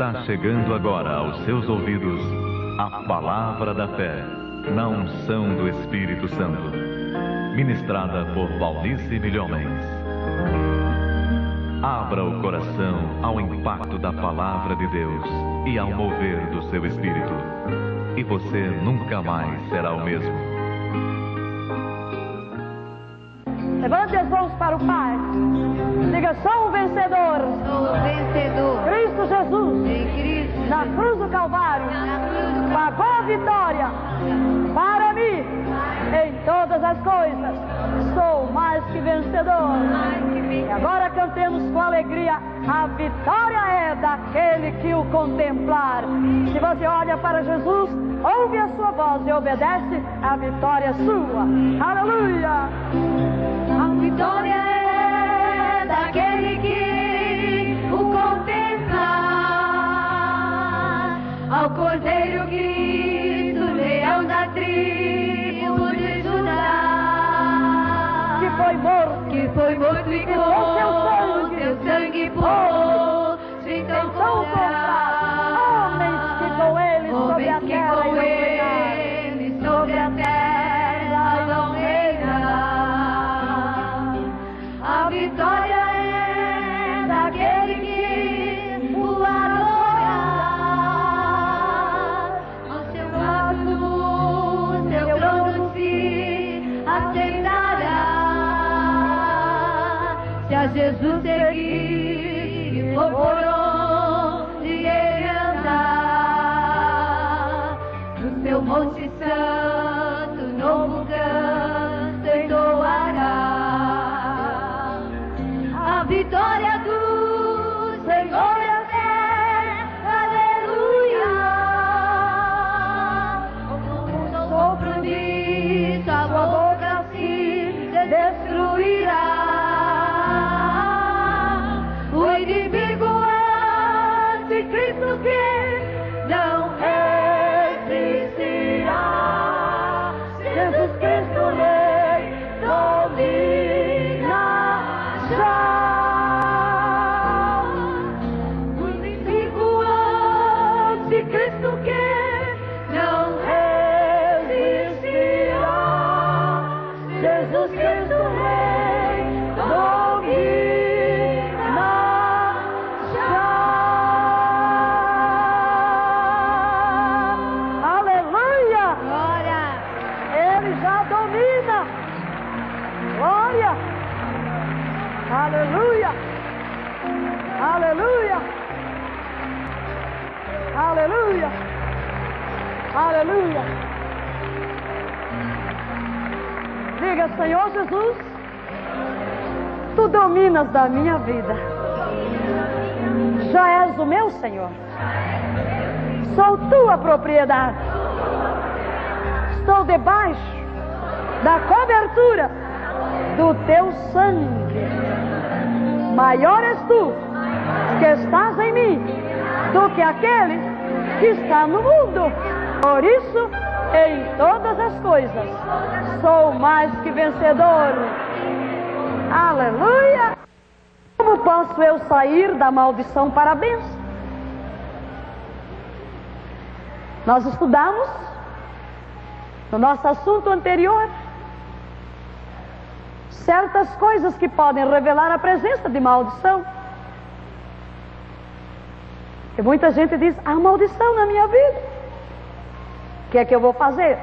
Está chegando agora aos seus ouvidos a palavra da fé, na unção do Espírito Santo, ministrada por Valnice Milhomens. Abra o coração ao impacto da palavra de Deus e ao mover do seu espírito, e você nunca mais será o mesmo. Vitória para mim em todas as coisas. Sou mais que vencedor. E agora cantemos com alegria: a vitória é daquele que o contemplar. Se você olha para Jesus, ouve a sua voz e obedece, a vitória é sua. Aleluia! Dominas da minha vida. Já és o meu Senhor. Sou tua propriedade. Estou debaixo da cobertura do teu sangue. Maior és tu que estás em mim do que aquele que está no mundo. Por isso, em todas as coisas, sou mais que vencedor. Aleluia! Como posso eu sair da maldição para a bênção? Nós estudamos no nosso assunto anterior certas coisas que podem revelar a presença de maldição. E muita gente diz: há maldição na minha vida. O que é que eu vou fazer?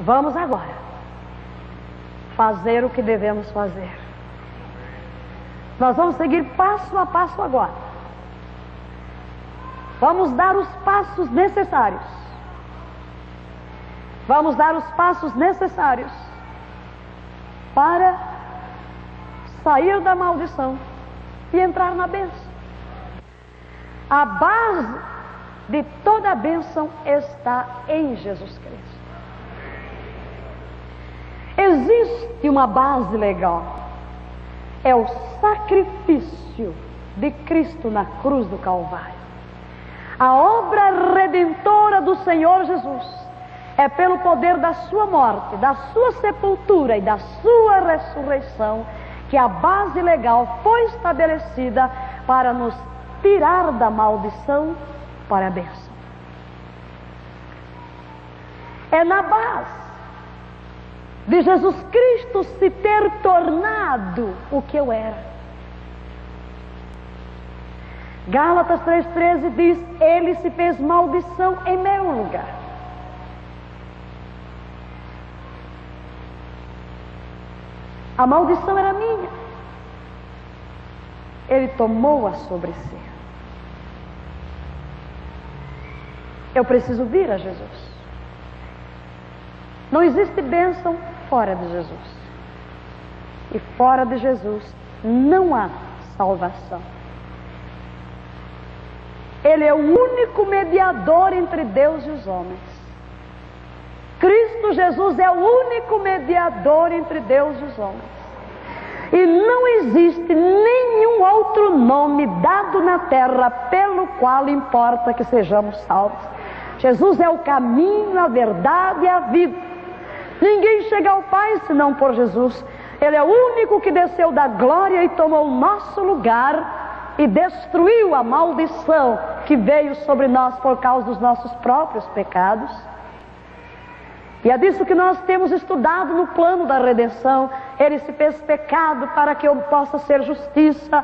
Vamos agora fazer o que devemos fazer. Nós vamos seguir passo a passo agora. Vamos dar os passos necessários. Vamos dar os passos necessários para sair da maldição e entrar na bênção. A base de toda a bênção está em Jesus Cristo. Existe uma base legal. É o sacrifício de Cristo na cruz do Calvário. A obra redentora do Senhor Jesus é pelo poder da sua morte, da sua sepultura e da sua ressurreição que a base legal foi estabelecida para nos tirar da maldição para a bênção. É na base de Jesus Cristo se ter tornado o que eu era. Gálatas 3,13 diz: Ele se fez maldição em meu lugar. A maldição era minha. Ele tomou-a sobre si. Eu preciso vir a Jesus. Não existe bênção fora de Jesus. E fora de Jesus não há salvação. Ele é o único mediador entre Deus e os homens. Cristo Jesus é o único mediador entre Deus e os homens. E não existe nenhum outro nome dado na terra pelo qual importa que sejamos salvos. Jesus é o caminho, a verdade e a vida. Ninguém chega ao Pai senão por Jesus. Ele é o único que desceu da glória e tomou o nosso lugar e destruiu a maldição que veio sobre nós por causa dos nossos próprios pecados. E é disso que nós temos estudado no plano da redenção. Ele se fez pecado para que eu possa ser justiça.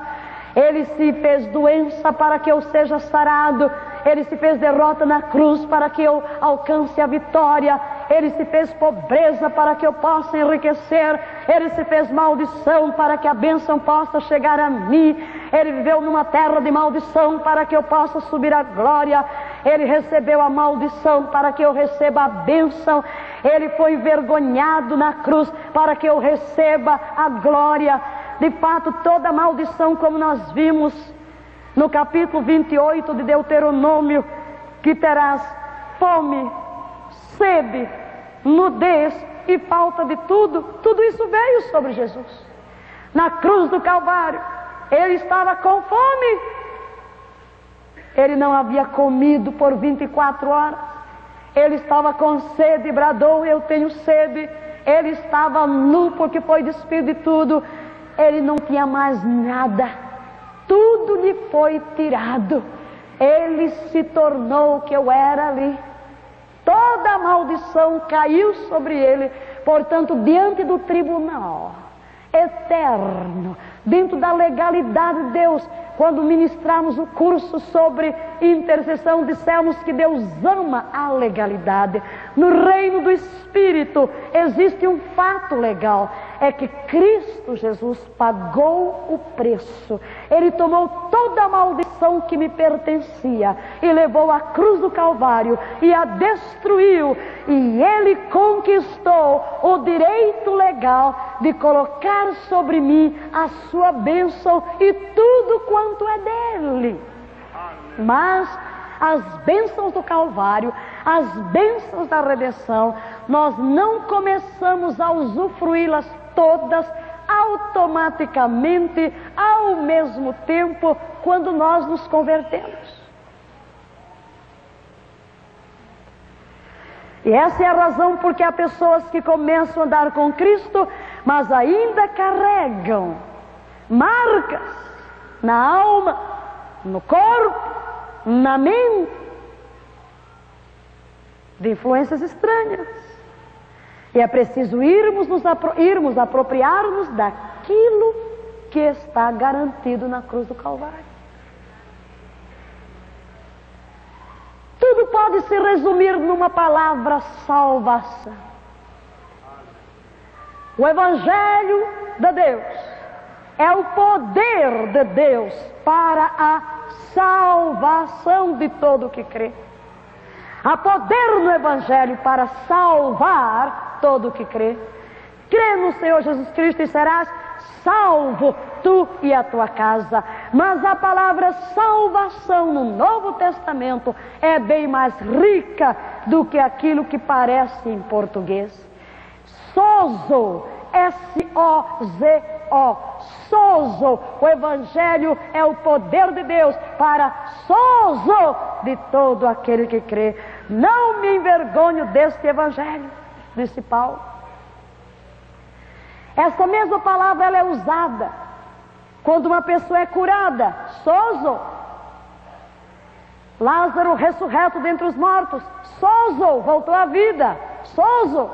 Ele se fez doença para que eu seja sarado. Ele se fez derrota na cruz para que eu alcance a vitória. Ele se fez pobreza para que eu possa enriquecer. Ele se fez maldição para que a bênção possa chegar a mim. Ele viveu numa terra de maldição para que eu possa subir à glória. Ele recebeu a maldição para que eu receba a bênção. Ele foi envergonhado na cruz para que eu receba a glória. De fato, toda maldição, como nós vimos no capítulo 28 de Deuteronômio, que terás fome, sede, nudez e falta de tudo, tudo isso veio sobre Jesus. Na cruz do Calvário, ele estava com fome. Ele não havia comido por 24 horas. Ele estava com sede bradou: Eu tenho sede. Ele estava nu porque foi despido de tudo. Ele não tinha mais nada. Tudo lhe foi tirado. Ele se tornou o que eu era ali. Toda a maldição caiu sobre ele. Portanto, diante do tribunal eterno, dentro da legalidade de Deus, quando ministramos o curso sobre intercessão, dissemos que Deus ama a legalidade. No reino do Espírito existe um fato legal: é que Cristo Jesus pagou o preço. Ele tomou toda a maldição que me pertencia e levou à cruz do Calvário e a destruiu. E ele conquistou o direito legal de colocar sobre mim a sua bênção e tudo quanto é dele. Mas as bênçãos do Calvário, as bênçãos da redenção, nós não começamos a usufruí-las todas automaticamente, ao mesmo tempo, quando nós nos convertemos. E essa é a razão porque há pessoas que começam a andar com Cristo, mas ainda carregam marcas na alma, no corpo, na mente, de influências estranhas. E é preciso irmos, nos apro irmos apropriar-nos daquilo que está garantido na cruz do Calvário. Tudo pode se resumir numa palavra: salvação. O Evangelho de Deus é o poder de Deus para a salvação de todo que crê. Há poder no Evangelho para salvar todo que crê. Crê no Senhor Jesus Cristo e serás salvo, tu e a tua casa. Mas a palavra salvação no Novo Testamento é bem mais rica do que aquilo que parece em português. Sozo, S-O-Z-O, sozo. O Evangelho é o poder de Deus para sozo de todo aquele que crê. Não me envergonho deste Evangelho, disse Paulo. Essa mesma palavra ela é usada quando uma pessoa é curada, sozo. Lázaro ressurreto dentre os mortos. Sozo voltou à vida. Sozo.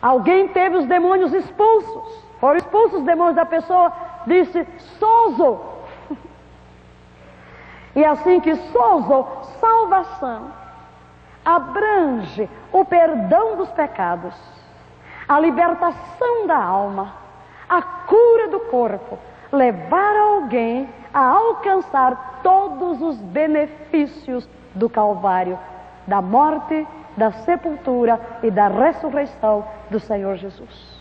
Alguém teve os demônios expulsos. Foram expulsos os demônios da pessoa. Disse sozo. E assim que sozo, salvação, abrange o perdão dos pecados, a libertação da alma, a cura do corpo, levar alguém a alcançar todos os benefícios do Calvário, da morte, da sepultura e da ressurreição do Senhor Jesus.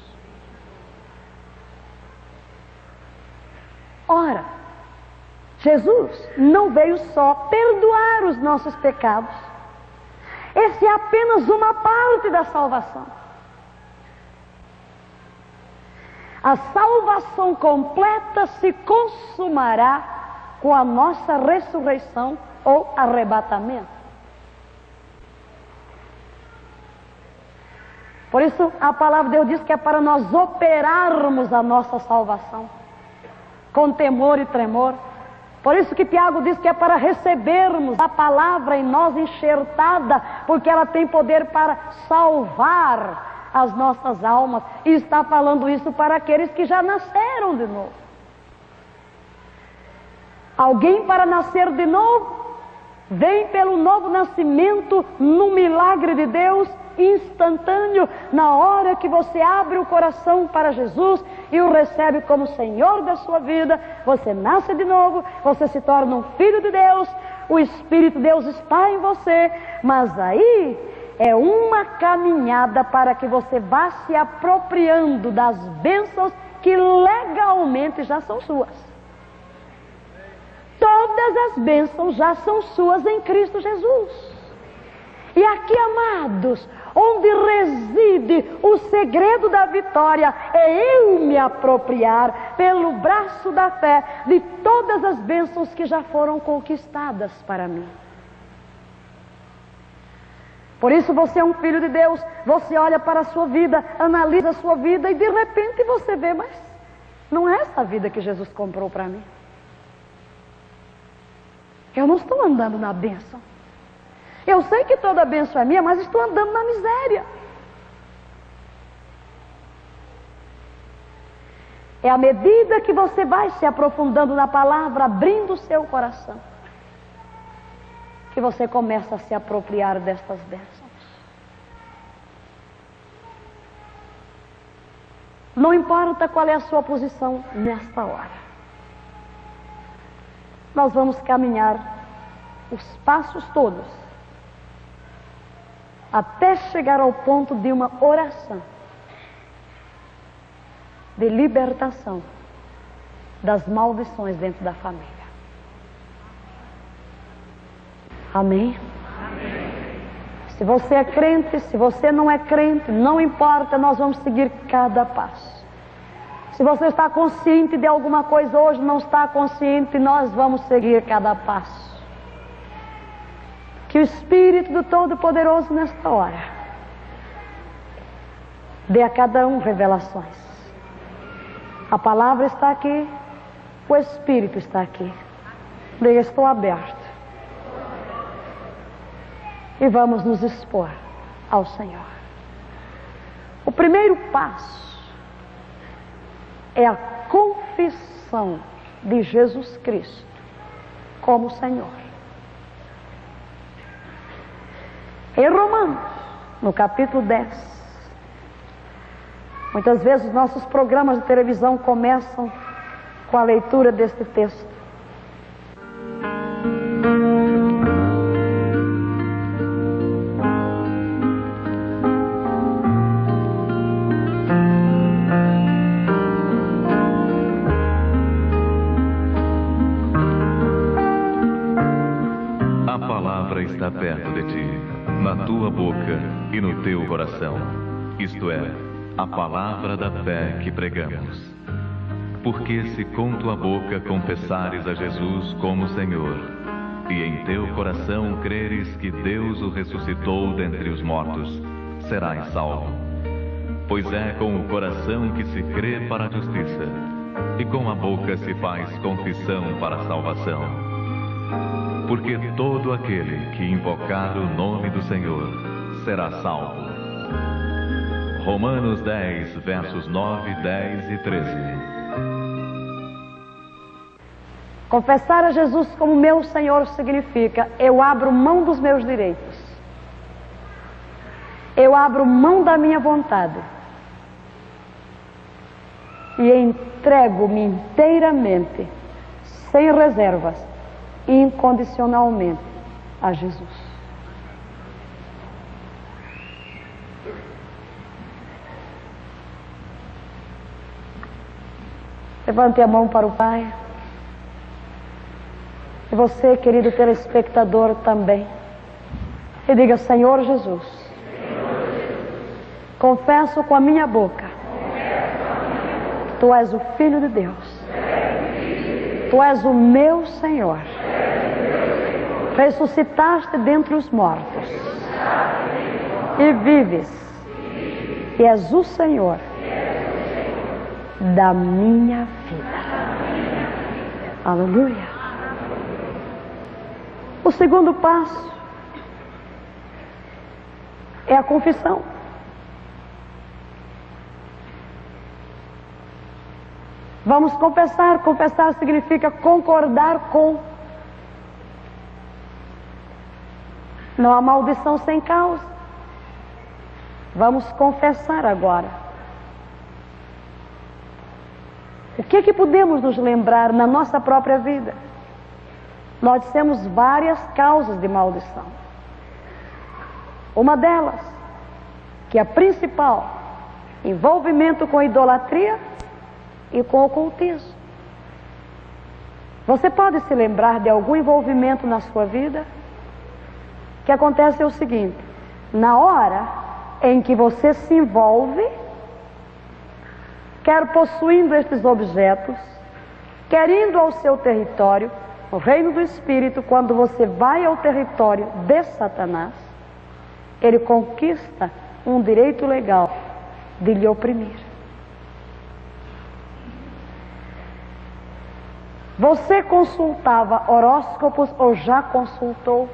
Ora, Jesus não veio só perdoar os nossos pecados. Esse é apenas uma parte da salvação. A salvação completa se consumará com a nossa ressurreição ou arrebatamento. Por isso, a palavra de Deus diz que é para nós operarmos a nossa salvação com temor e tremor. Por isso que Tiago diz que é para recebermos a palavra em nós enxertada, porque ela tem poder para salvar as nossas almas. E está falando isso para aqueles que já nasceram de novo. Alguém para nascer de novo vem pelo novo nascimento no milagre de Deus instantâneo, na hora que você abre o coração para Jesus e o recebe como Senhor da sua vida, você nasce de novo, você se torna um filho de Deus, o Espírito de Deus está em você, mas aí é uma caminhada para que você vá se apropriando das bênçãos que legalmente já são suas. Todas as bênçãos já são suas em Cristo Jesus. E aqui, amados, onde reside o segredo da vitória, é eu me apropriar pelo braço da fé de todas as bênçãos que já foram conquistadas para mim. Por isso você é um filho de Deus, você olha para a sua vida, analisa a sua vida e de repente você vê, mas não é essa vida que Jesus comprou para mim. Eu não estou andando na bênção. Eu sei que toda bênção é minha, mas estou andando na miséria. É à medida que você vai se aprofundando na palavra, abrindo o seu coração que você começa a se apropriar destas bênçãos. Não importa qual é a sua posição nesta hora. Nós vamos caminhar os passos todos até chegar ao ponto de uma oração de libertação das maldições dentro da família. Amém? Se você é crente, se você não é crente, não importa, nós vamos seguir cada passo. Se você está consciente de alguma coisa hoje, não está consciente, nós vamos seguir cada passo. Que o Espírito do Todo-Poderoso nesta hora dê a cada um revelações. A palavra está aqui, o Espírito está aqui. Eu estou aberto e vamos nos expor ao Senhor. O primeiro passo é a confissão de Jesus Cristo como Senhor. Em Romanos, no capítulo 10, muitas vezes nossos programas de televisão começam com a leitura deste texto. Isto é, a palavra da fé que pregamos. Porque se com tua boca confessares a Jesus como Senhor, e em teu coração creres que Deus o ressuscitou dentre os mortos, serás salvo. Pois é com o coração que se crê para a justiça, e com a boca se faz confissão para a salvação. Porque todo aquele que invocar o nome do Senhor será salvo. Romanos 10, versos 9, 10 e 13. Confessar a Jesus como meu Senhor significa eu abro mão dos meus direitos. Eu abro mão da minha vontade e entrego-me inteiramente, sem reservas, incondicionalmente a Jesus. Levante a mão para o Pai. E você, querido telespectador, também. E diga: Senhor Jesus, confesso com a minha boca Tu és o Filho de Deus. Tu és o meu Senhor. Ressuscitaste dentre os mortos. E vives. E és o Senhor da minha vida. Aleluia. O segundo passo é a confissão. Vamos confessar. Confessar significa concordar com. Não há maldição sem causa. Vamos confessar agora. O que que podemos nos lembrar na nossa própria vida? Nós temos várias causas de maldição. Uma delas, que é a principal, envolvimento com idolatria e com ocultismo. Você pode se lembrar de algum envolvimento na sua vida? O que acontece é o seguinte: na hora em que você se envolve, quer possuindo estes objetos, quer indo ao seu território, o reino do Espírito, quando você vai ao território de Satanás, ele conquista um direito legal de lhe oprimir. Você consultava horóscopos ou já consultou?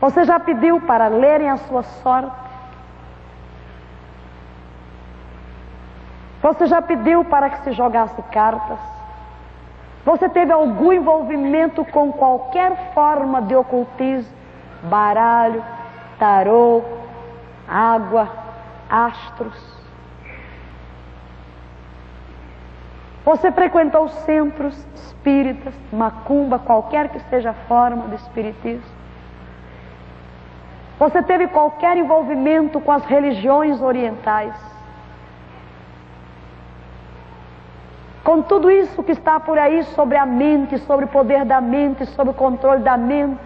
Você já pediu para lerem a sua sorte? Você já pediu para que se jogasse cartas? Você teve algum envolvimento com qualquer forma de ocultismo? Baralho, tarô, água, astros? Você frequentou centros espíritas, macumba, qualquer que seja a forma de espiritismo? Você teve qualquer envolvimento com as religiões orientais? Com tudo isso que está por aí sobre a mente, sobre o poder da mente, sobre o controle da mente,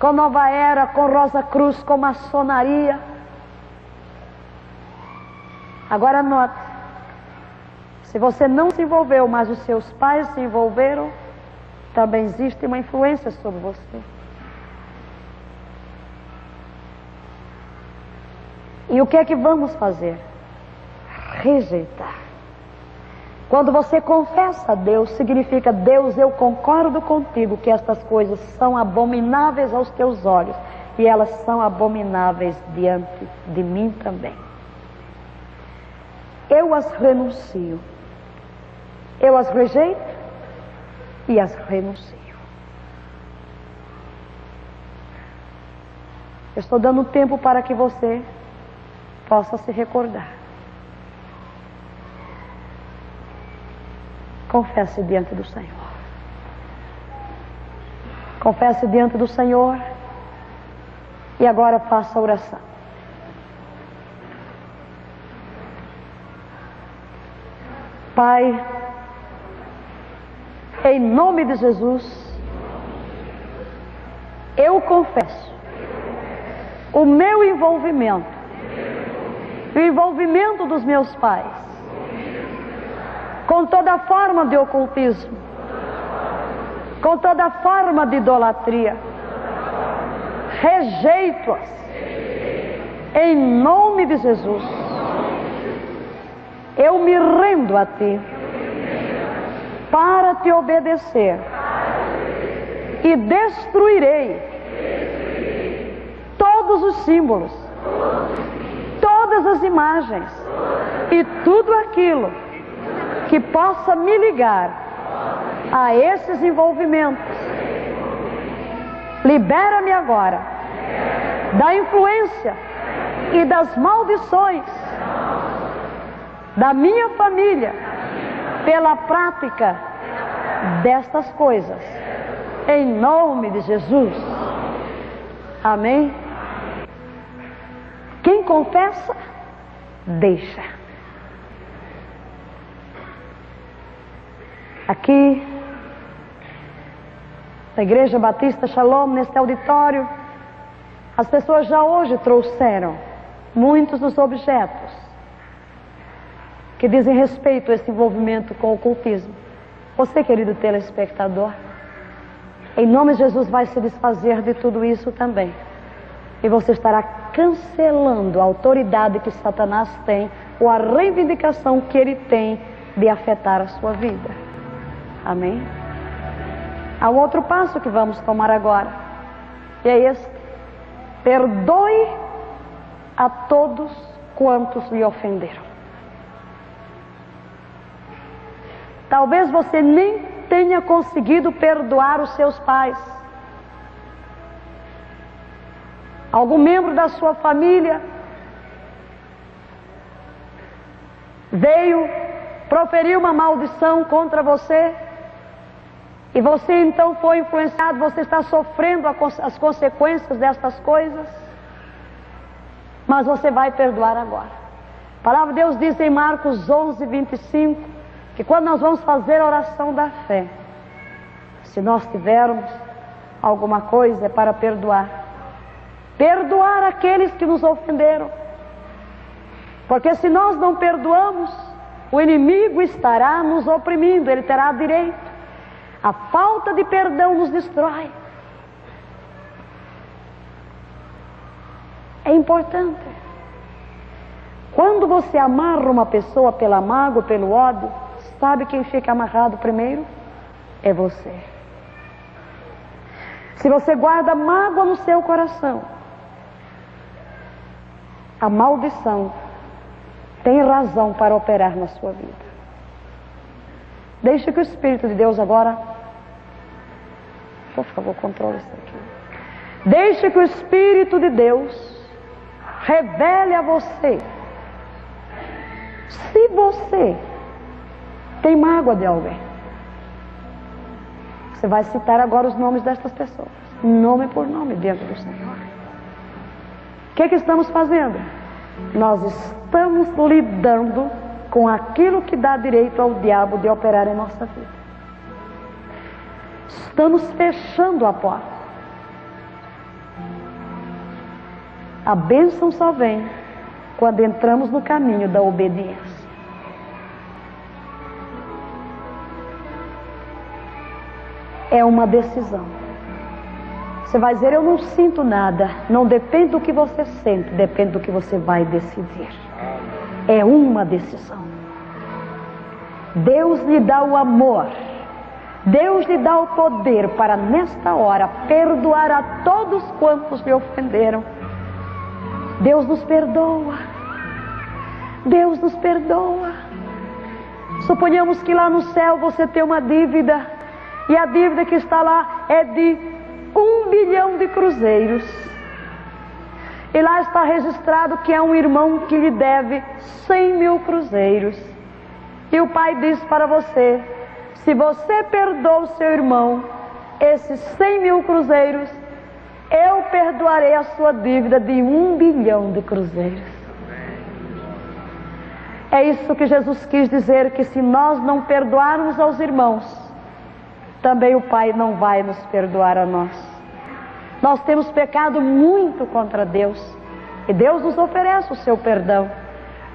com Nova Era, com Rosa Cruz, com maçonaria. Agora note, se você não se envolveu, mas os seus pais se envolveram, também existe uma influência sobre você. E o que é que vamos fazer? Rejeitar. Quando você confessa a Deus, significa: Deus, eu concordo contigo que estas coisas são abomináveis aos teus olhos e elas são abomináveis diante de mim também. Eu as renuncio. Eu as rejeito e as renuncio. Eu estou dando tempo para que você possa se recordar. Confesse diante do Senhor. Confesse diante do Senhor. E agora faça a oração. Pai, em nome de Jesus, eu confesso o meu envolvimento, o envolvimento dos meus pais, com toda forma de ocultismo, com toda forma de idolatria. Rejeito-as em nome de Jesus. Eu me rendo a ti para te obedecer e destruirei todos os símbolos, todas as imagens e tudo aquilo que possa me ligar a esses envolvimentos. Libera-me agora da influência e das maldições da minha família pela prática destas coisas. Em nome de Jesus. Amém? Quem confessa, deixa. Aqui, na Igreja Batista Shalom, neste auditório, as pessoas já hoje trouxeram muitos dos objetos que dizem respeito a esse envolvimento com o ocultismo. Você, querido telespectador, em nome de Jesus vai se desfazer de tudo isso também. E você estará cancelando a autoridade que Satanás tem ou a reivindicação que ele tem de afetar a sua vida. Amém? Há um outro passo que vamos tomar agora. E é este: perdoe a todos quantos lhe ofenderam. Talvez você nem tenha conseguido perdoar os seus pais. Algum membro da sua família veio proferir uma maldição contra você e você então foi influenciado, você está sofrendo as consequências destas coisas, mas você vai perdoar agora. A palavra de Deus diz em Marcos 11, 25: que quando nós vamos fazer a oração da fé, se nós tivermos alguma coisa para perdoar. Perdoar aqueles que nos ofenderam. Porque se nós não perdoamos, o inimigo estará nos oprimindo, ele terá direito. A falta de perdão nos destrói. É importante. Quando você amarra uma pessoa pela mágoa, pelo ódio, Sabe quem fica amarrado primeiro? É você. Se você guarda mágoa no seu coração, a maldição tem razão para operar na sua vida. Deixe que o Espírito de Deus agora, por favor, controle isso aqui. Deixe que o Espírito de Deus revele a você. Se você tem mágoa de alguém. Você vai citar agora os nomes destas pessoas, nome por nome, diante do Senhor. O que, é que estamos fazendo? Nós estamos lidando com aquilo que dá direito ao diabo de operar em nossa vida. Estamos fechando a porta. A bênção só vem quando entramos no caminho da obediência. é uma decisão. Você vai dizer, eu não sinto nada. Não depende do que você sente, depende do que você vai decidir. É uma decisão. Deus lhe dá o amor. Deus lhe dá o poder para, nesta hora, perdoar a todos quantos lhe ofenderam. Deus nos perdoa. Deus nos perdoa. Suponhamos que lá no céu você tem uma dívida e a dívida que está lá é de um bilhão de cruzeiros. E lá está registrado que é um irmão que lhe deve cem mil cruzeiros. E o pai diz para você: se você perdoa o seu irmão esses cem mil cruzeiros, eu perdoarei a sua dívida de um bilhão de cruzeiros. É isso que Jesus quis dizer: que se nós não perdoarmos aos irmãos, também o Pai não vai nos perdoar a nós. Nós temos pecado muito contra Deus e Deus nos oferece o seu perdão.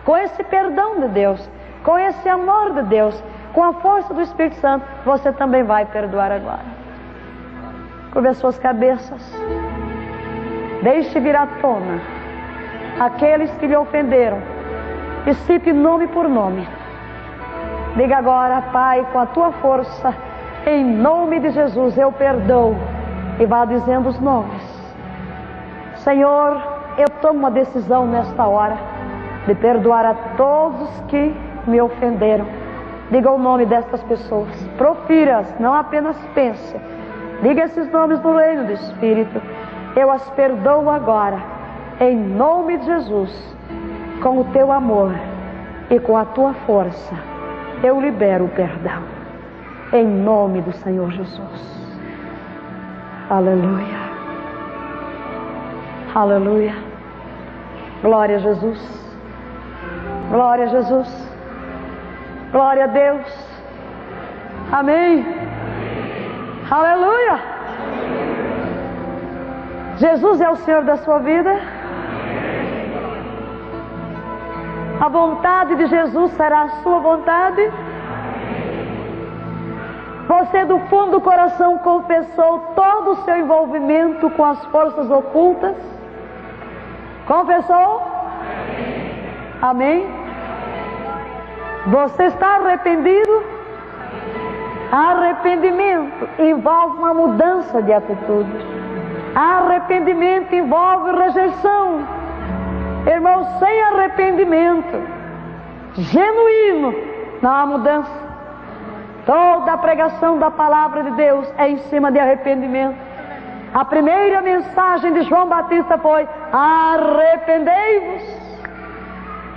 Com esse perdão de Deus, com esse amor de Deus, com a força do Espírito Santo, você também vai perdoar agora. Curve as suas cabeças. Deixe vir à tona aqueles que lhe ofenderam e cite nome por nome Diga agora, Pai, com a tua força, em nome de Jesus, eu perdoo. E vá dizendo os nomes. Senhor, eu tomo uma decisão nesta hora de perdoar a todos que me ofenderam. Diga o nome destas pessoas. Profira-as, não apenas pense. Diga esses nomes do reino do Espírito. Eu as perdoo agora, em nome de Jesus, com o teu amor e com a tua força. Eu libero o perdão, em nome do Senhor Jesus. Aleluia. Aleluia. Glória a Jesus. Glória a Jesus. Glória a Deus. Amém. Aleluia. Jesus é o Senhor da sua vida. A vontade de Jesus será a sua vontade. Você do fundo do coração confessou todo o seu envolvimento com as forças ocultas? Confessou? Amém? Você está arrependido? Arrependimento envolve uma mudança de atitude. Arrependimento envolve rejeição. Irmão, sem arrependimento genuíno, não há mudança. Toda a pregação da palavra de Deus é em cima de arrependimento. A primeira mensagem de João Batista foi: arrependei-vos.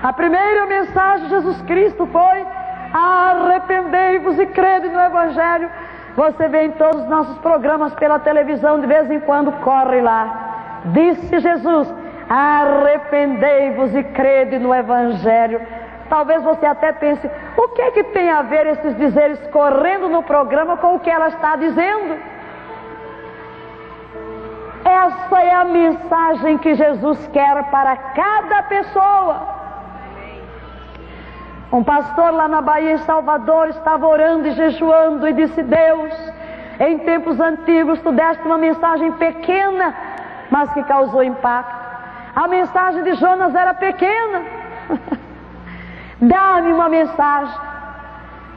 A primeira mensagem de Jesus Cristo foi: arrependei-vos e crede no Evangelho. Você vê em todos os nossos programas pela televisão, de vez em quando corre lá. Disse Jesus: arrependei-vos e crede no Evangelho. Talvez você até pense: o que é que tem a ver esses dizeres correndo no programa com o que ela está dizendo? Essa é a mensagem que Jesus quer para cada pessoa. Um pastor lá na Bahia, em Salvador, estava orando e jejuando e disse: Deus, em tempos antigos tu deste uma mensagem pequena, mas que causou impacto. A mensagem de Jonas era pequena. Dá-me uma mensagem.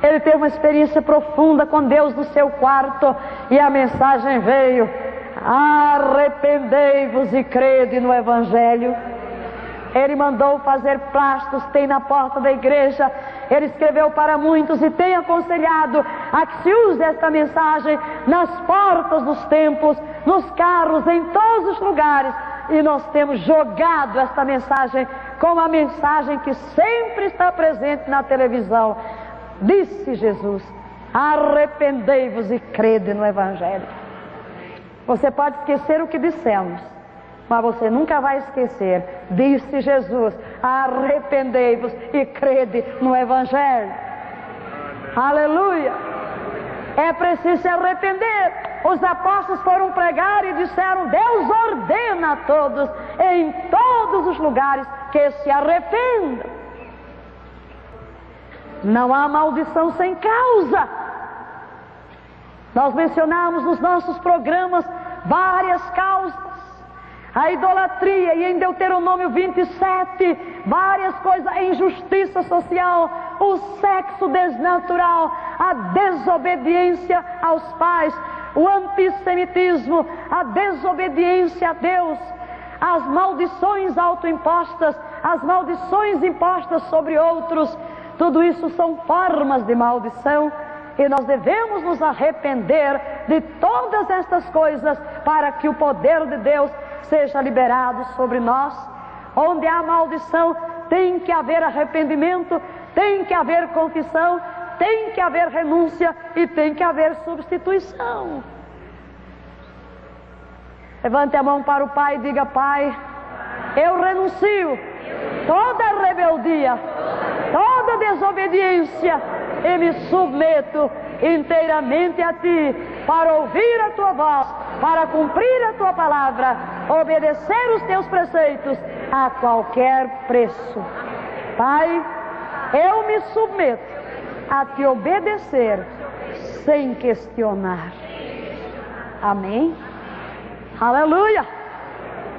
Ele teve uma experiência profunda com Deus no seu quarto e a mensagem veio: arrependei-vos e crede no Evangelho. Ele mandou fazer plastos, tem na porta da igreja. Ele escreveu para muitos e tem aconselhado a que se use esta mensagem nas portas dos templos, nos carros, em todos os lugares. E nós temos jogado esta mensagem com a mensagem que sempre está presente na televisão. Disse Jesus: arrependei-vos e crede no Evangelho. Você pode esquecer o que dissemos, mas você nunca vai esquecer. Disse Jesus: arrependei-vos e crede no Evangelho. Aleluia! É preciso se arrepender. Os apóstolos foram pregar e disseram: Deus ordena a todos, em todos os lugares, que se arrependam. Não há maldição sem causa. Nós mencionamos nos nossos programas várias causas. A idolatria, e em Deuteronômio 27, várias coisas, a injustiça social, o sexo desnatural, a desobediência aos pais, o antissemitismo, a desobediência a Deus, as maldições autoimpostas, as maldições impostas sobre outros, tudo isso são formas de maldição e nós devemos nos arrepender de todas estas coisas para que o poder de Deus seja liberado sobre nós. Onde há maldição, tem que haver arrependimento, tem que haver confissão, tem que haver renúncia e tem que haver substituição. Levante a mão para o Pai e diga: Pai, eu renuncio toda rebeldia, toda desobediência e me submeto inteiramente a Ti para ouvir a Tua voz, para cumprir a Tua palavra, obedecer os Teus preceitos a qualquer preço. Pai, eu me submeto a te obedecer sem questionar. Amém? Aleluia!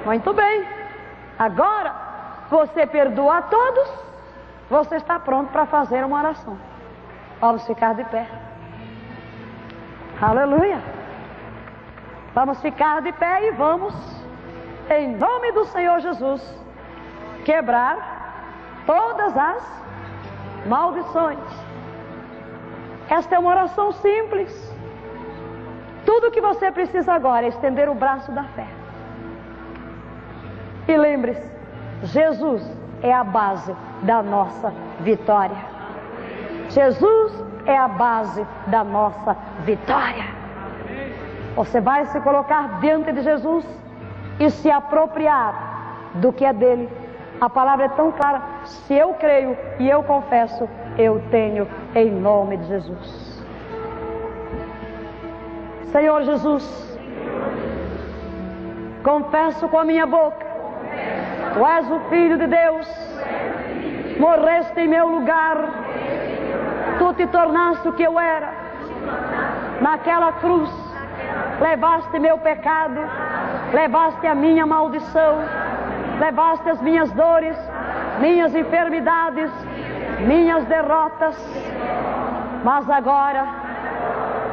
Muito bem. Agora, você perdoa a todos, você está pronto para fazer uma oração. Vamos ficar de pé. Aleluia. Vamos ficar de pé e vamos, em nome do Senhor Jesus, quebrar todas as maldições. Esta é uma oração simples. Tudo que você precisa agora é estender o braço da fé. E lembre-se, Jesus é a base da nossa vitória. Jesus é a base da nossa vitória. Você vai se colocar diante de Jesus e se apropriar do que é dele. A palavra é tão clara. Se eu creio e eu confesso, eu tenho em nome de Jesus. Senhor Jesus, confesso com a minha boca, Tu és o Filho de Deus, morreste em meu lugar Tu te tornaste o que eu era. Naquela cruz, levaste meu pecado, levaste a minha maldição, levaste as minhas dores, minhas enfermidades, minhas derrotas. Mas agora,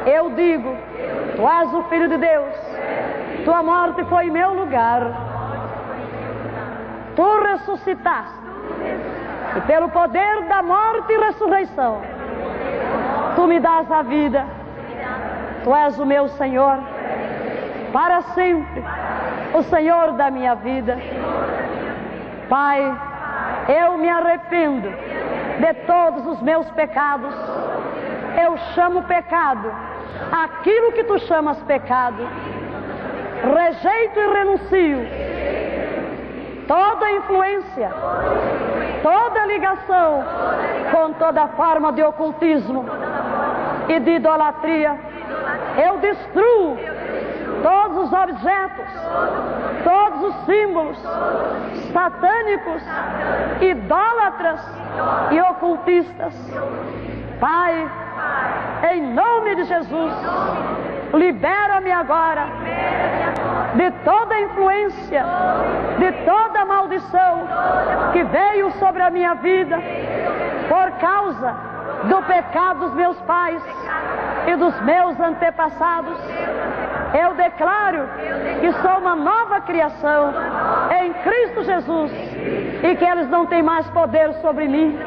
eu digo: Tu és o Filho de Deus, Tua morte foi meu lugar. Tu ressuscitaste, e pelo poder da morte e ressurreição, Tu me das a vida. Tu és o meu Senhor. Para sempre. O Senhor da minha vida. Pai, eu me arrependo de todos os meus pecados. Eu chamo pecado aquilo que tu chamas pecado. Rejeito e renuncio toda influência, toda ligação com toda forma de ocultismo e de idolatria. Eu destruo todos os objetos, todos os símbolos satânicos, idólatras e ocultistas. Pai, em nome de Jesus, libera-me agora de toda influência, de toda maldição que veio sobre a minha vida por causa do pecado dos meus pais e dos meus antepassados. Eu declaro que sou uma nova criação em Cristo Jesus e que eles não têm mais poder sobre mim.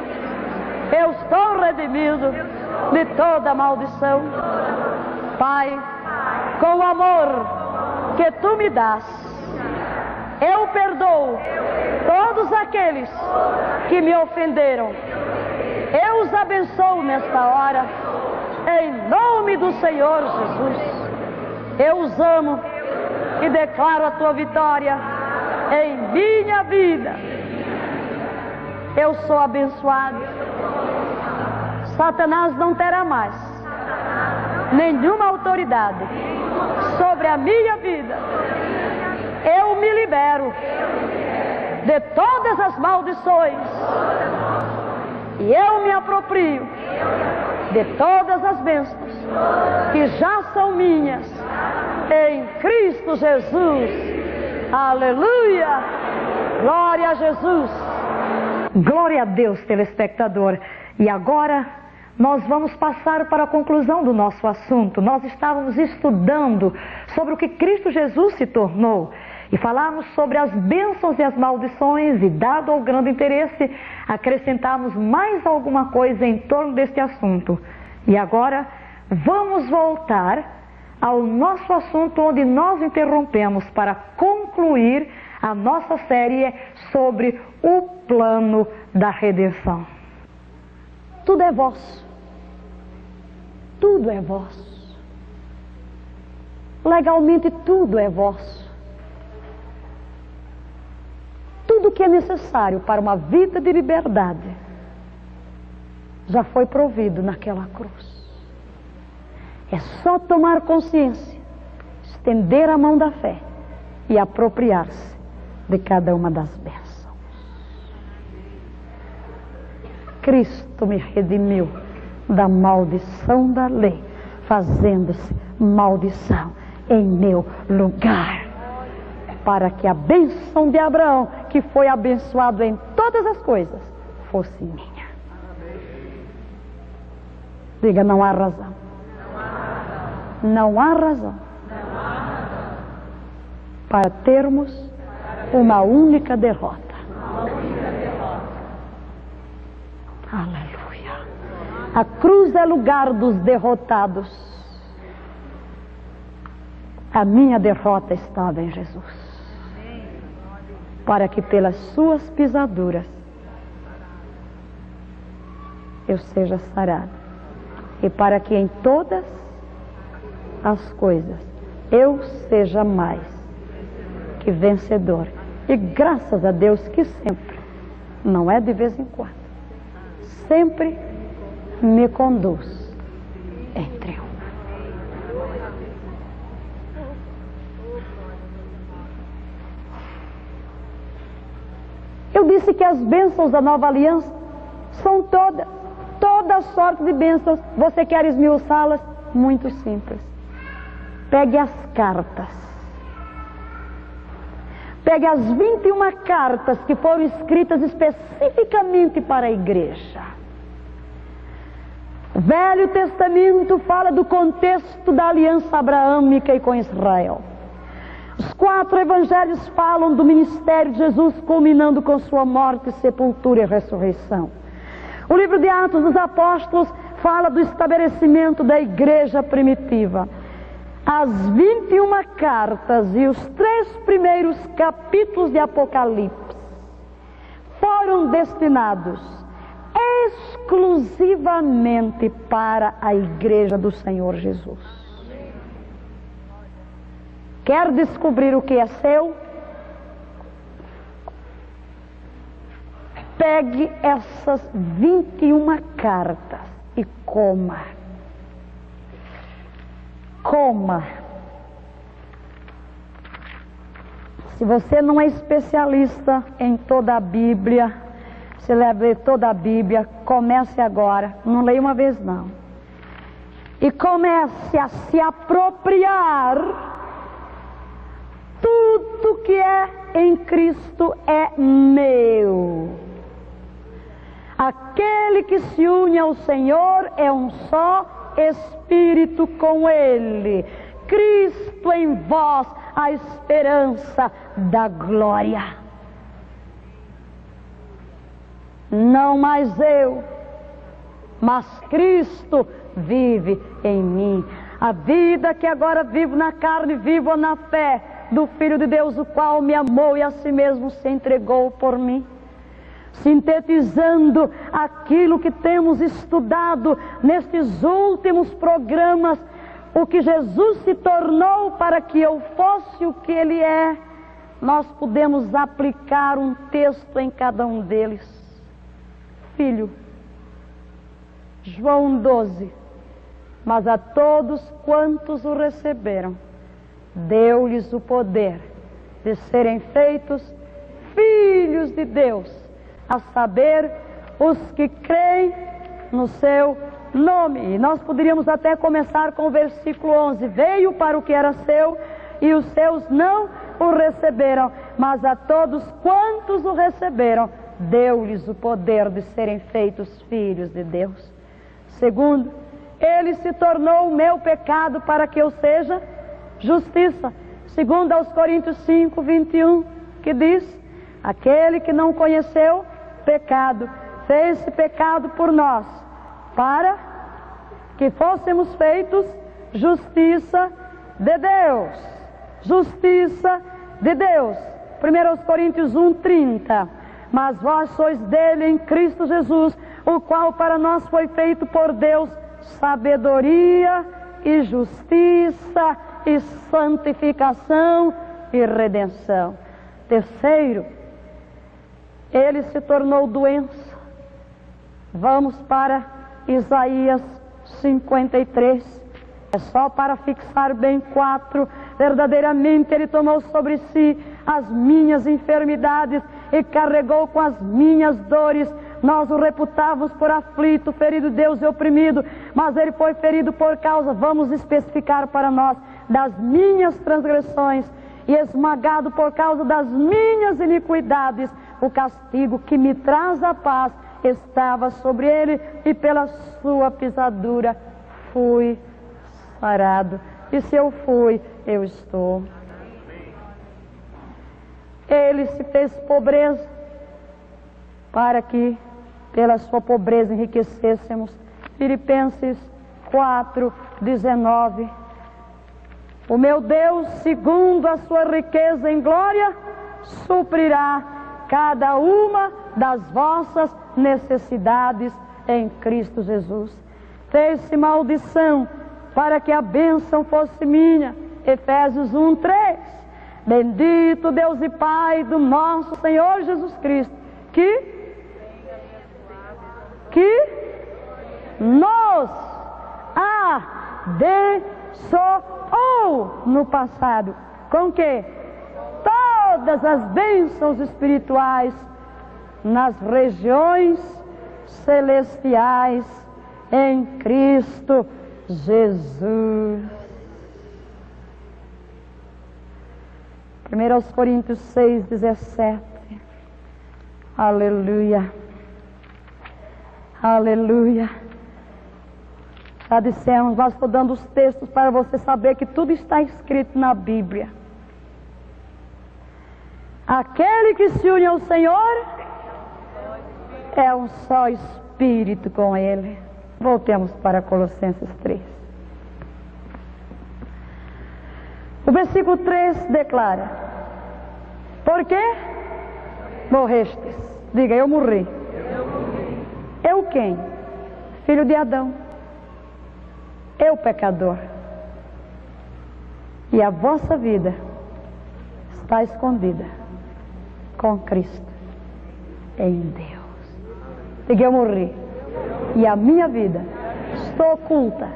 Eu estou redimido de toda maldição. Pai, com o amor que tu me das, eu perdoo todos aqueles que me ofenderam eu os abençoo nesta hora, em nome do Senhor Jesus. Eu os amo e declaro a tua vitória em minha vida. Eu sou abençoado. Satanás não terá mais nenhuma autoridade sobre a minha vida. Eu me libero de todas as maldições e eu me aproprio de todas as bênçãos que já são minhas em Cristo Jesus. Aleluia! Glória a Jesus! Glória a Deus, telespectador. E agora nós vamos passar para a conclusão do nosso assunto. Nós estávamos estudando sobre o que Cristo Jesus se tornou e falarmos sobre as bênçãos e as maldições, e dado o grande interesse, acrescentarmos mais alguma coisa em torno deste assunto. E agora vamos voltar ao nosso assunto onde nós interrompemos para concluir a nossa série sobre o plano da redenção. Tudo é vosso. Tudo é vosso. Legalmente tudo é vosso. Tudo que é necessário para uma vida de liberdade já foi provido naquela cruz. É só tomar consciência, estender a mão da fé e apropriar-se de cada uma das bênçãos. Cristo me redimiu da maldição da lei, fazendo-se maldição em meu lugar para que a bênção de Abraão, que foi abençoado em todas as coisas, fosse minha. Diga, não há razão. Não há razão para termos uma única derrota. Aleluia. A cruz é lugar dos derrotados. A minha derrota estava em Jesus. Para que pelas suas pisaduras eu seja sarado. E para que em todas as coisas eu seja mais que vencedor. E graças a Deus que sempre, não é de vez em quando, sempre me conduz em triunfo. Eu disse que as bênçãos da nova aliança são todas, toda sorte de bênçãos. Você quer esmiuçá-las? Muito simples. Pegue as cartas. Pegue as 21 cartas que foram escritas especificamente para a igreja. Velho Testamento fala do contexto da aliança abraâmica e com Israel. Os quatro evangelhos falam do ministério de Jesus culminando com sua morte, sepultura e ressurreição. O livro de Atos dos Apóstolos fala do estabelecimento da igreja primitiva. As 21 cartas e os três primeiros capítulos de Apocalipse foram destinados exclusivamente para a igreja do Senhor Jesus. Quer descobrir o que é seu? Pegue essas 21 cartas e coma coma. Se você não é especialista em toda a Bíblia, se ler toda a Bíblia, comece agora, não leia uma vez não. E comece a se apropriar. Tudo que é em Cristo é meu. Aquele que se une ao Senhor é um só Espírito com Ele. Cristo em vós, a esperança da glória. Não mais eu, mas Cristo vive em mim. A vida que agora vivo na carne, vivo na fé do Filho de Deus, o qual me amou e a si mesmo se entregou por mim sintetizando aquilo que temos estudado nestes últimos programas, o que Jesus se tornou para que eu fosse o que Ele é, nós podemos aplicar um texto em cada um deles. Filho, João 12, mas a todos quantos o receberam, deu-lhes o poder de serem feitos filhos de Deus a saber, os que creem no seu nome. E nós poderíamos até começar com o versículo 11: Veio para o que era seu e os seus não o receberam, mas a todos quantos o receberam, deu-lhes o poder de serem feitos filhos de Deus. Segundo, ele se tornou o meu pecado para que eu seja justiça. Segundo aos Coríntios 5, 21, que diz: Aquele que não conheceu, pecado, fez-se pecado por nós, para que fôssemos feitos justiça de Deus. Justiça de Deus. 1 Coríntios 1, 30. Mas vós sois dele em Cristo Jesus, o qual para nós foi feito por Deus sabedoria e justiça e santificação e redenção. Terceiro, ele se tornou doença. Vamos para Isaías 53. É só para fixar bem quatro. Verdadeiramente ele tomou sobre si as minhas enfermidades e carregou com as minhas dores. Nós o reputávamos por aflito, ferido Deus e oprimido, mas ele foi ferido por causa, vamos especificar para nós, das minhas transgressões e esmagado por causa das minhas iniquidades o castigo que me traz a paz estava sobre ele e pela sua pisadura fui sarado. E se eu fui, eu estou. Ele se fez pobreza para que pela sua pobreza enriquecêssemos. Filipenses 4, 19. O meu Deus, segundo a sua riqueza em glória, suprirá cada uma das vossas necessidades em Cristo Jesus. Fez-se maldição para que a bênção fosse minha. Efésios 1, 3. Bendito Deus e Pai do nosso Senhor Jesus Cristo, que que nos abençoou no passado. Com que? Todas as bênçãos espirituais nas regiões celestiais em Cristo Jesus. 1 Coríntios 6, 17. Aleluia. Aleluia. Já dissemos, nós estou dando os textos para você saber que tudo está escrito na Bíblia. Aquele que se une ao Senhor é um só espírito com Ele. Voltemos para Colossenses 3. O versículo 3 declara: Por quê? Morrestes. Diga, eu morri. Eu quem? Filho de Adão. Eu pecador. E a vossa vida está escondida com Cristo em Deus. Diga eu morri. E a minha vida está oculta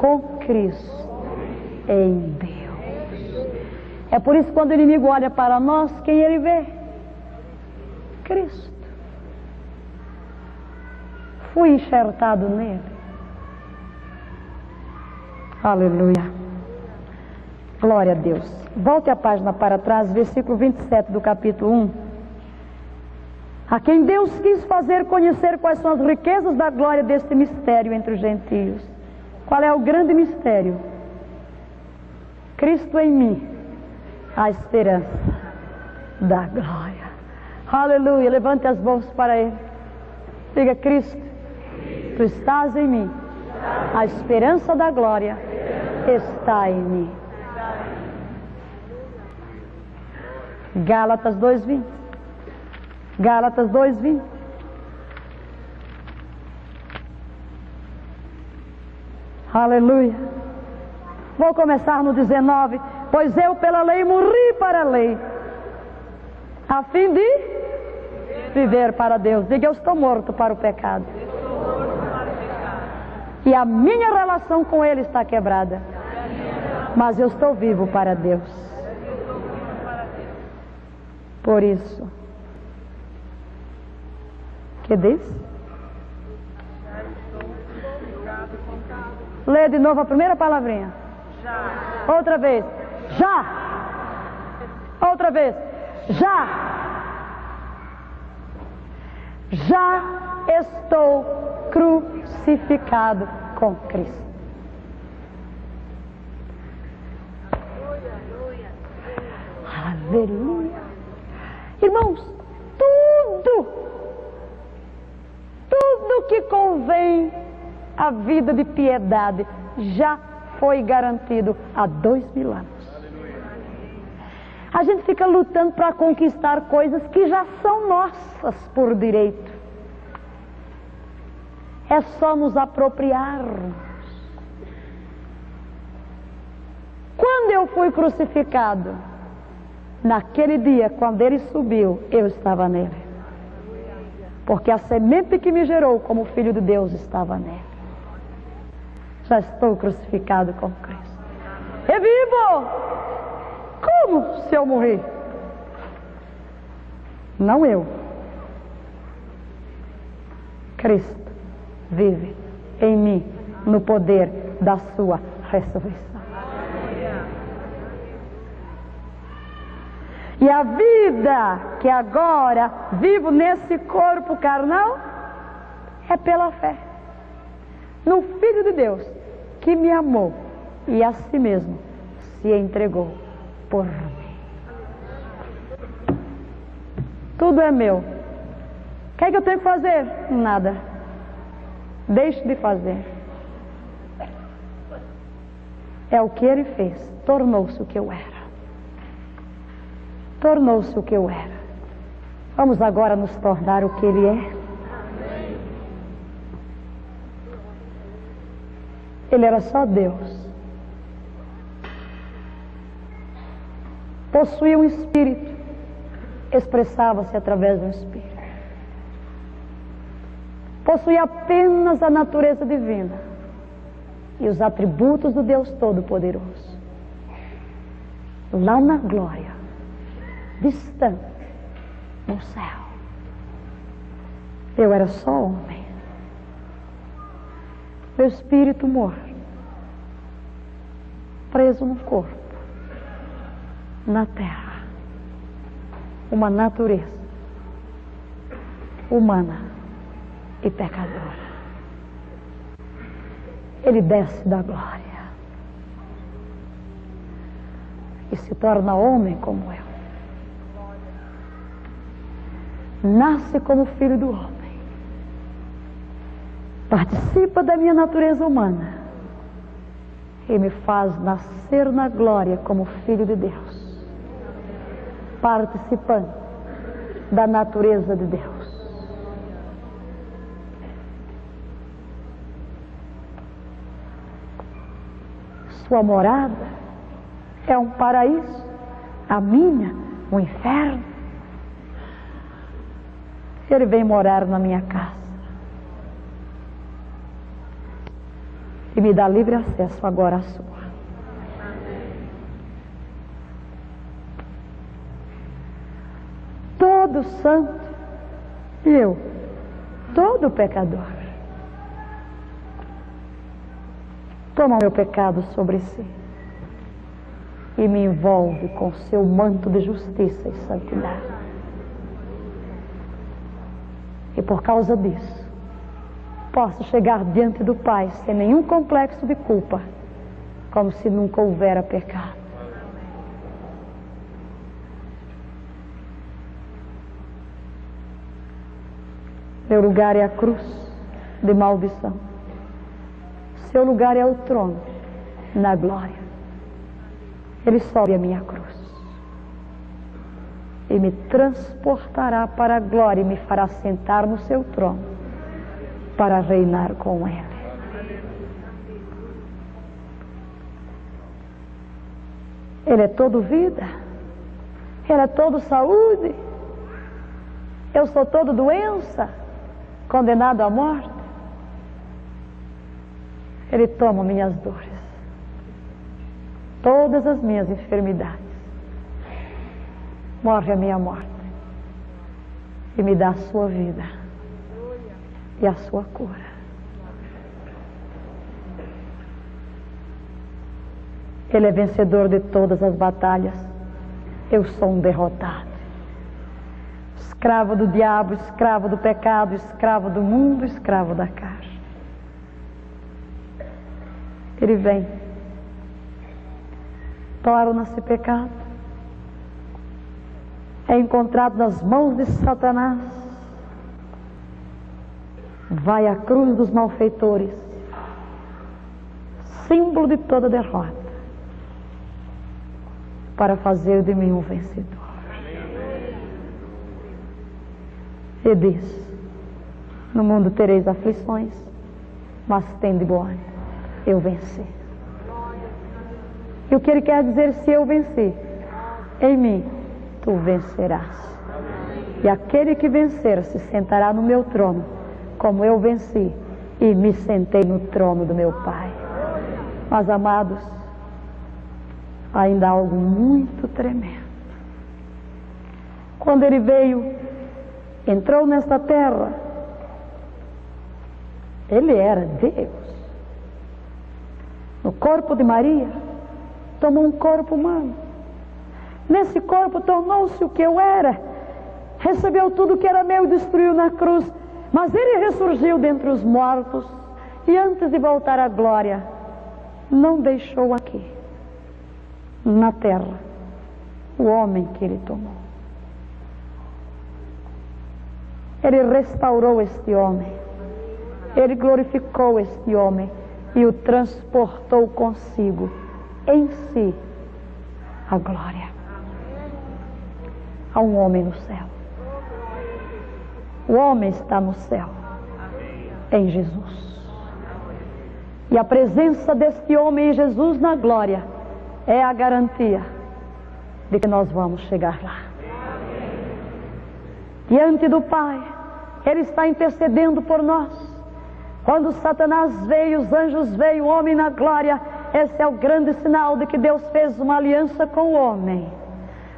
com Cristo em Deus. É por isso que quando o inimigo olha para nós, quem ele vê? Cristo fui enxertado nele. Aleluia. Glória a Deus. Volte a página para trás, versículo 27 do capítulo 1. A quem Deus quis fazer conhecer quais são as riquezas da glória deste mistério entre os gentios. Qual é o grande mistério? Cristo em mim, a esperança da glória. Aleluia. Levante as mãos para Ele. Diga, Cristo, Tu estás em mim. A esperança da glória está em mim. Gálatas 2:20. Gálatas 2:20. Aleluia. Vou começar no 19. Pois eu pela lei morri para a lei, a fim de viver para Deus. Diga, eu estou morto para o pecado e a minha relação com Ele está quebrada. Mas eu estou vivo para Deus. Por isso. Que diz? Lê de novo a primeira palavrinha. Já. Outra vez. Já. Outra vez. Já. Já estou crucificado com Cristo. Aleluia. Irmãos, tudo, tudo que convém à vida de piedade já foi garantido há dois mil anos. A gente fica lutando para conquistar coisas que já são nossas por direito. É só nos apropriarmos. Quando eu fui crucificado, naquele dia, quando ele subiu, eu estava nele. Porque a semente que me gerou como filho de Deus estava nele. Já estou crucificado com Cristo. Revivo! Como se eu morrer? Não eu. Cristo vive em mim no poder da sua ressurreição. E a vida que agora vivo nesse corpo carnal é pela fé no Filho de Deus que me amou e a si mesmo se entregou por mim. Tudo é meu. O que é que eu tenho que fazer? Nada. Deixe de fazer. É o que ele fez. Tornou-se o que eu era. Tornou-se o que eu era. Vamos agora nos tornar o que ele é. Ele era só Deus. Possuía um espírito, expressava-se através do espírito. Possuía apenas a natureza divina e os atributos do Deus Todo-Poderoso. Lá na glória, distante, no céu. Eu era só homem. Meu espírito morto preso no corpo, na terra. Uma natureza humana e pecadora. Ele desce da glória e se torna homem como eu. Nasce como filho do homem. Participa da minha natureza humana e me faz nascer na glória como filho de Deus, participante da natureza de Deus. Sua morada é um paraíso, a minha, um inferno. Ele vem morar na minha casa. e me dá livre acesso agora à sua. Todo santo, eu, todo pecador, toma meu pecado sobre si e me envolve com seu manto de justiça e santidade. E por causa disso, posso chegar diante do Pai sem nenhum complexo de culpa, como se nunca houvera pecado. Meu lugar é a cruz de maldição. Seu lugar é o trono na glória. Ele sobe a minha cruz e me transportará para a glória e me fará sentar no seu trono para reinar com Ele. Ele é todo vida, Ele é todo saúde, eu sou todo doença, condenado à morte. Ele toma minhas dores, todas as minhas enfermidades, morre a minha morte e me dá a sua vida e a sua cura. Ele é vencedor de todas as batalhas. Eu sou um derrotado. Escravo do diabo, escravo do pecado, escravo do mundo, escravo da carne. Ele vem. Torna-se pecado. É encontrado nas mãos de Satanás vai à cruz dos malfeitores, símbolo de toda derrota, para fazer de mim um vencedor. E diz: No mundo tereis aflições, mas tende ânimo, eu venci. E o que ele quer dizer se eu venci? Em mim tu vencerás. E aquele que vencer se sentará no meu trono como eu venci e me sentei no trono do meu Pai. Mas, amados, ainda há algo muito tremendo. Quando ele veio, entrou nesta terra, ele era Deus. No corpo de Maria, tomou um corpo humano. Nesse corpo tornou-se o que eu era. Recebeu tudo que era meu e destruiu na cruz. Mas ele ressurgiu dentre os mortos e antes de voltar à glória, não deixou aqui, na terra, o homem que ele tomou. Ele restaurou este homem, ele glorificou este homem e o transportou consigo em si a glória. Há um homem no céu. O homem está no céu, em Jesus. E a presença deste homem em Jesus na glória é a garantia de que nós vamos chegar lá. Diante do Pai, Ele está intercedendo por nós. Quando Satanás veio, os anjos veio, o homem na glória, esse é o grande sinal de que Deus fez uma aliança com o homem.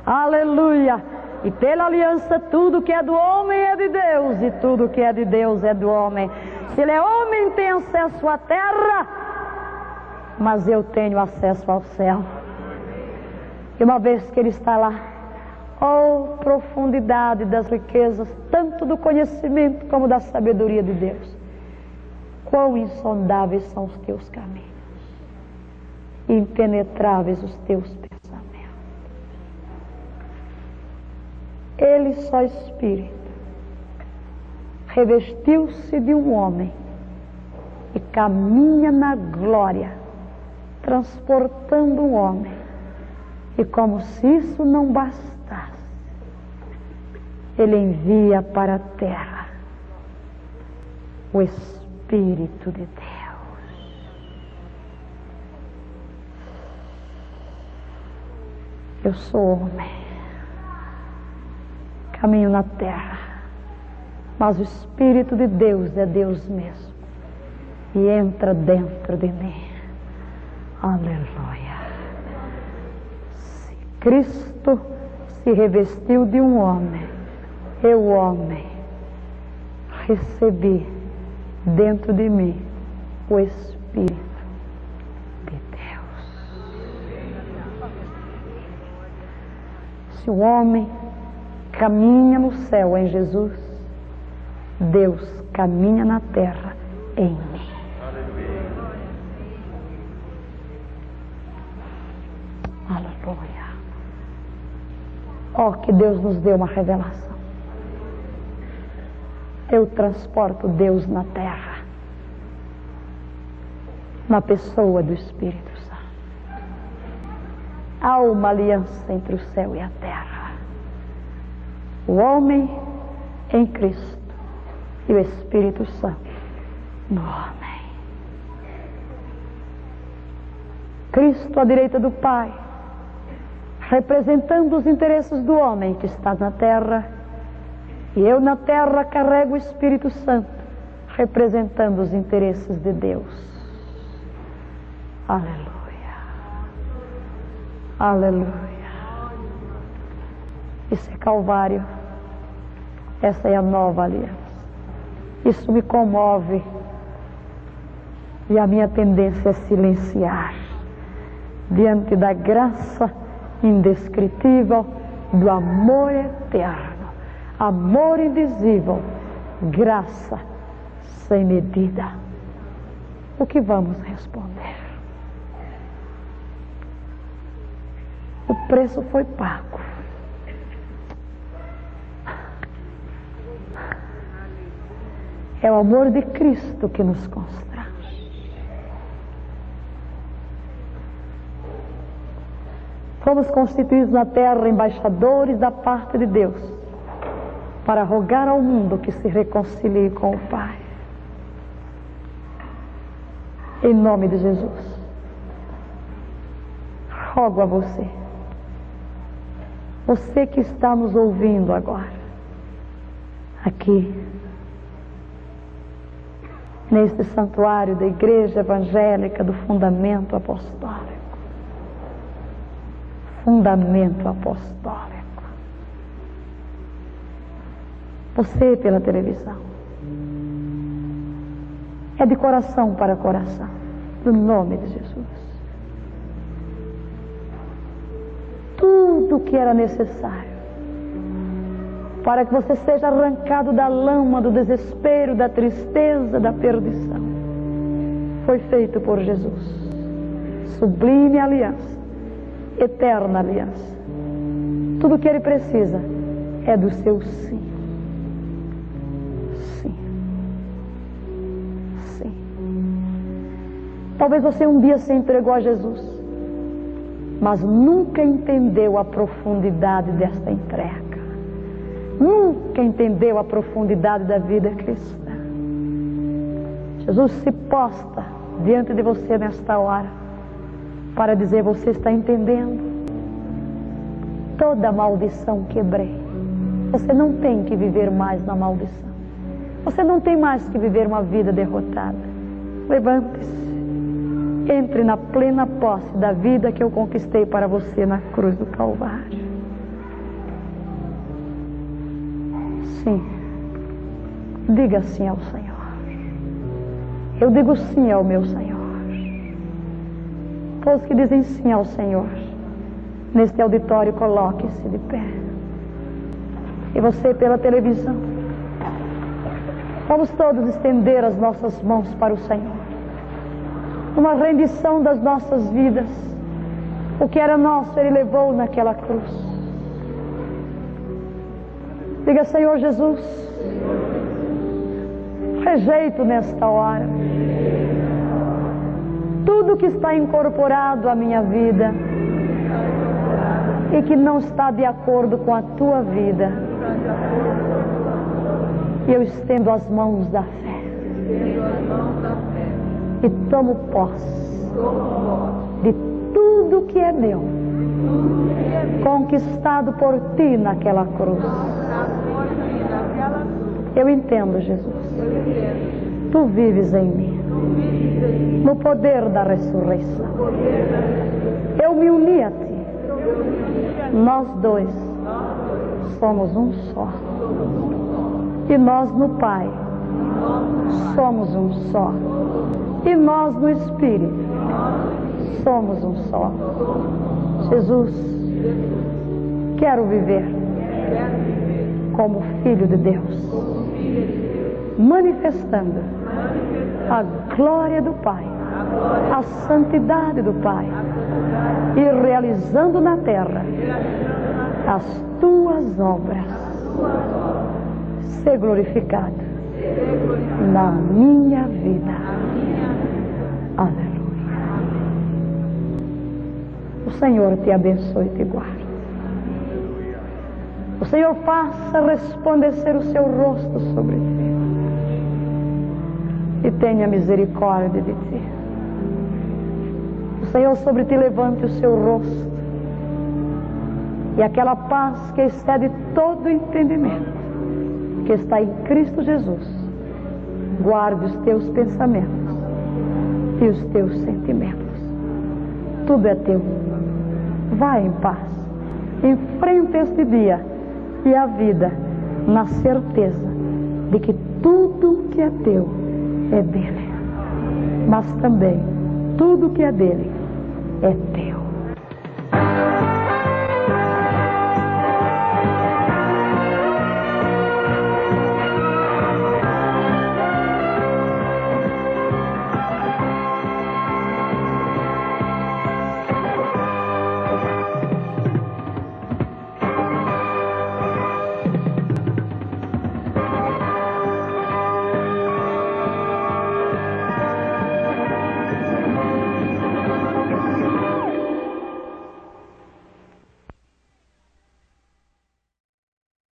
Aleluia! E pela aliança, tudo que é do homem é de Deus, e tudo que é de Deus é do homem. Se ele é homem, tem acesso à terra, mas eu tenho acesso ao céu. E uma vez que ele está lá, oh profundidade das riquezas, tanto do conhecimento como da sabedoria de Deus. Quão insondáveis são os teus caminhos, impenetráveis os teus pensamentos. Ele só espírito revestiu-se de um homem e caminha na glória, transportando um homem. E como se isso não bastasse, ele envia para a terra o Espírito de Deus. Eu sou homem caminho na terra. Mas o Espírito de Deus é Deus mesmo. E entra dentro de mim. Aleluia. Se Cristo se revestiu de um homem, eu, homem, recebi dentro de mim o Espírito de Deus. Se o homem caminha no céu em Jesus, Deus caminha na terra em mim. Aleluia. Oh, que Deus nos deu uma revelação. Eu transporto Deus na terra, na pessoa do Espírito Santo. Há uma aliança entre o céu e a terra o homem em Cristo e o Espírito Santo no homem. Cristo à direita do Pai, representando os interesses do homem que está na terra, e eu na terra carrego o Espírito Santo, representando os interesses de Deus. Aleluia. Aleluia. Isso é Calvário. Essa é a nova aliança. Isso me comove. E a minha tendência é silenciar diante da graça indescritível do amor eterno, amor invisível, graça sem medida. O que vamos responder? O preço foi pago. É o amor de Cristo que nos constrange. Fomos constituídos na terra embaixadores da parte de Deus para rogar ao mundo que se reconcilie com o Pai. Em nome de Jesus, rogo a você, você que está nos ouvindo agora, aqui, neste santuário da Igreja Evangélica do Fundamento Apostólico. Fundamento Apostólico. Você pela televisão. É de coração para coração. No nome de Jesus. Tudo tudo que era necessário para que você seja arrancado da lama, do desespero, da tristeza, da perdição. Foi feito por Jesus. Sublime aliança, eterna aliança. Tudo que ele precisa é do seu. Sim. Talvez você um dia se entregou a Jesus, mas nunca entendeu a profundidade desta entrega nunca entendeu a profundidade da vida cristã. Jesus se posta diante de você nesta hora para dizer: Você está entendendo? Toda maldição quebrei. Você não tem que viver mais na maldição. Você não tem mais que viver uma vida derrotada. Levante-se. Entre na plena posse da vida que eu conquistei para você na cruz do Calvário. sim. Diga sim ao Senhor. Eu digo sim ao meu Senhor. Todos que dizem sim ao Senhor, neste auditório, coloque-se de pé. E você pela televisão. Vamos todos estender as nossas mãos para o Senhor. Uma rendição das nossas vidas. O que era nosso, Ele levou naquela cruz. Diga, Senhor Jesus, rejeito nesta hora tudo que está incorporado à minha vida e que não está de acordo com a tua vida. Eu estendo as mãos da fé e tomo posse de tudo que é meu, conquistado por ti naquela cruz. Eu entendo, Jesus. Tu vives em mim. No poder da ressurreição. Eu me uni a ti. Nós dois somos um só. E nós no Pai somos um só. E nós no Espírito somos um só. Jesus, quero viver como filho de Deus, manifestando a glória do Pai, a santidade do Pai e realizando na terra as tuas obras. Ser glorificado na minha vida. Aleluia. O Senhor te abençoe e te guarde. O Senhor faça resplandecer o seu rosto sobre ti e tenha misericórdia de ti. O Senhor sobre ti levante o seu rosto e aquela paz que excede todo entendimento, que está em Cristo Jesus, guarde os teus pensamentos e os teus sentimentos. Tudo é teu. Vai em paz. Enfrenta este dia e a vida na certeza de que tudo que é teu é dele, mas também tudo que é dele é teu.